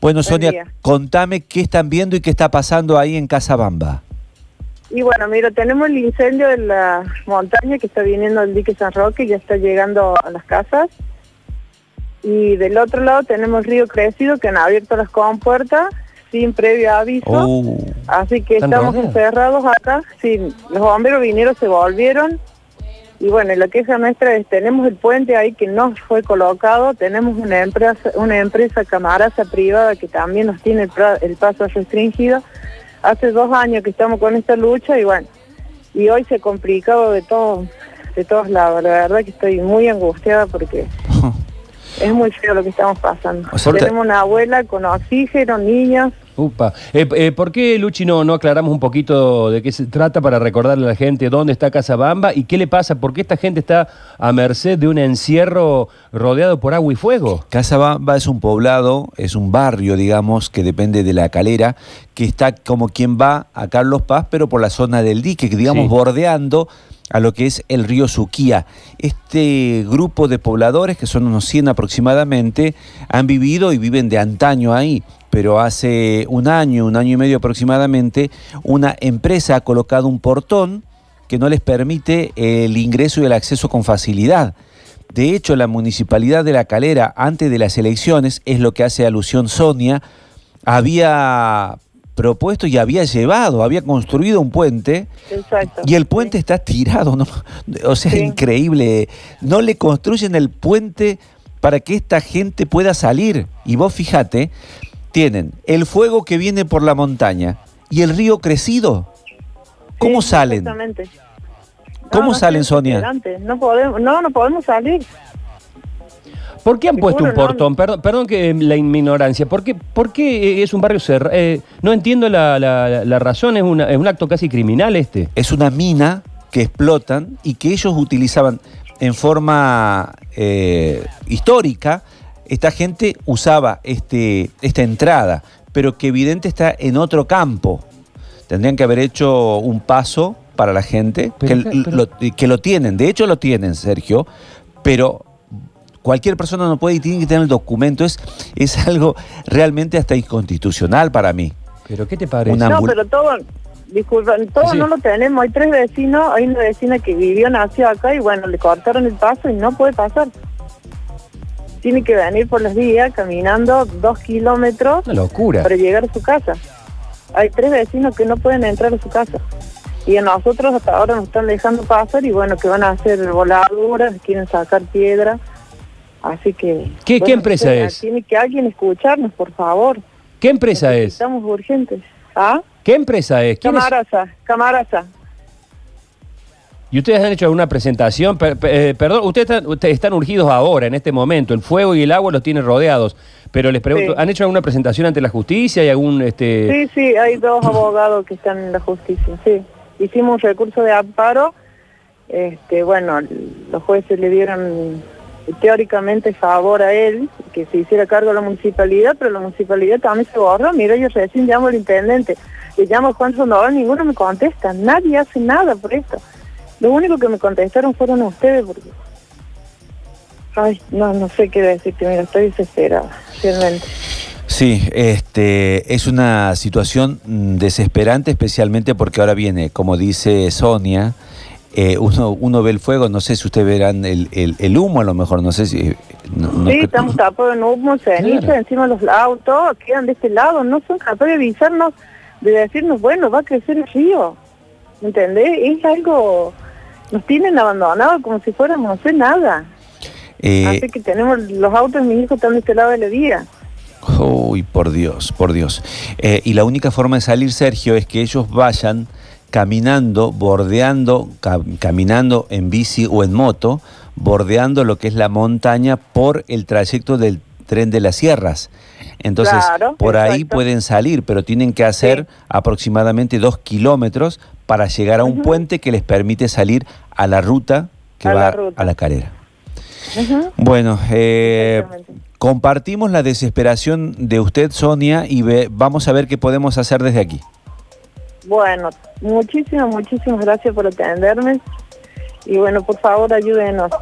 Bueno, Buen Sonia, día. contame qué están viendo y qué está pasando ahí en Casabamba. Y bueno, mira, tenemos el incendio de la montaña que está viniendo del dique San Roque, ya está llegando a las casas. Y del otro lado tenemos el río Crecido que han abierto las compuertas sin previo aviso. Oh, Así que ¿Están estamos encerrados acá. Sí, los bomberos vinieron, se volvieron. Y bueno, la queja nuestra es, tenemos el puente ahí que no fue colocado, tenemos una empresa, una empresa camaraza privada que también nos tiene el, el paso restringido. Hace dos años que estamos con esta lucha y bueno, y hoy se ha complicado de todo, de todos lados. La verdad que estoy muy angustiada porque es muy feo lo que estamos pasando. O sea, te- tenemos una abuela con oxígeno, niños, Upa. Eh, eh, ¿Por qué, Luchi, no, no aclaramos un poquito de qué se trata para recordarle a la gente dónde está Casabamba y qué le pasa? ¿Por qué esta gente está a merced de un encierro rodeado por agua y fuego? Casabamba es un poblado, es un barrio, digamos, que depende de la calera, que está como quien va a Carlos Paz, pero por la zona del dique, que digamos Sí. bordeando a lo que es el río Suquía. Este grupo de pobladores, que son unos 100 aproximadamente, han vivido y viven de antaño ahí, pero hace un año, un año y medio aproximadamente, una empresa ha colocado un portón que no les permite el ingreso y el acceso con facilidad. De hecho, la municipalidad de La Calera, antes de las elecciones, es lo que hace alusión Sonia, había propuesto y había llevado, había construido un puente exacto. y el puente está tirado, ¿no? O sea, Sí. increíble. No le construyen el puente para que esta gente pueda salir. Y vos fíjate, tienen el fuego que viene por la montaña y el río crecido. ¿Cómo Sí, salen? Exactamente. ¿Cómo salen, Sonia? No podemos, no, no podemos salir. ¿Por qué han puesto un no- portón? Perdón, perdón que eh, la ignorancia. ¿Por qué, por qué es un barrio cerrado? no entiendo la, la- la razón, es, una- es un acto casi criminal este. es una mina que explotan y que ellos utilizaban en forma eh, histórica. Esta gente usaba este, esta entrada, pero que evidente está en otro campo. Tendrían que haber hecho un paso para la gente Pero, que, pero- lo, que lo tienen. De hecho, lo tienen, Sergio, pero cualquier persona no puede y tiene que tener el documento. Es, es algo realmente hasta inconstitucional para mí. ¿Pero qué te parece? Una- No, pero todo, disculpen, todo Sí. no lo tenemos. Hay tres vecinos, hay una vecina que vivió, nació acá y bueno, le cortaron el paso y no puede pasar. Tiene que venir por las vías caminando dos kilómetros Una locura. para llegar a su casa. Hay tres vecinos que no pueden entrar a su casa. Y a nosotros hasta ahora nos están dejando pasar y bueno, que van a hacer voladuras, quieren sacar piedra. Así que... ¿Qué- empresa es? Tiene que alguien escucharnos, por favor. ¿Qué empresa es? Estamos urgentes. ¿Ah? ¿Qué empresa es? Camaraza, Camaraza. ¿Y ustedes han hecho alguna presentación? Per- per- eh, perdón, ustedes están, ustedes están urgidos ahora, en este momento. El fuego y el agua los tienen rodeados. Pero les pregunto, Sí. ¿han hecho alguna presentación ante la justicia y algún... este Sí, sí, hay dos abogados que están en la justicia, sí. Hicimos un recurso de amparo, este, bueno, los jueces le dieron teóricamente favor a él, que se hiciera cargo de la municipalidad, pero la municipalidad también se borró. Mira, yo recién llamo al intendente, le llamo a Juan Sandoval, ninguno me contesta, nadie hace nada por esto. Lo único que me contestaron fueron ustedes, porque... Ay, no, no sé qué decirte, mira, estoy desesperada, realmente. Sí, este, es una situación mm, desesperante, especialmente porque ahora viene, como dice Sonia, eh, uno, uno ve el fuego, no sé si ustedes verán el, el- el humo a lo mejor, no sé si... no- no Sí, estamos tapados en humo, ceniza, Claro. encima los autos quedan de este lado, no son capaces de avisarnos, de decirnos, bueno, va a crecer el río, ¿me ¿entendés? Es algo, nos tienen abandonados como si fuéramos a hacer nada, eh, así que tenemos, los autos de mis hijos están de este lado de la vía. Uy, por Dios, por Dios. Eh, y la única forma de salir, Sergio, es que ellos vayan caminando, bordeando, ca- caminando en bici o en moto, bordeando lo que es la montaña por el trayecto del tren de las sierras. Entonces, Claro, por ahí pueden salir, pero tienen que hacer Sí. aproximadamente dos kilómetros para llegar a un puente que les permite salir a la ruta que A la va ruta. a la carrera. Bueno, eh, compartimos la desesperación de usted, Sonia, y ve- vamos a ver qué podemos hacer desde aquí. Bueno, muchísimas, muchísimas gracias por atenderme y bueno, por favor ayúdenos.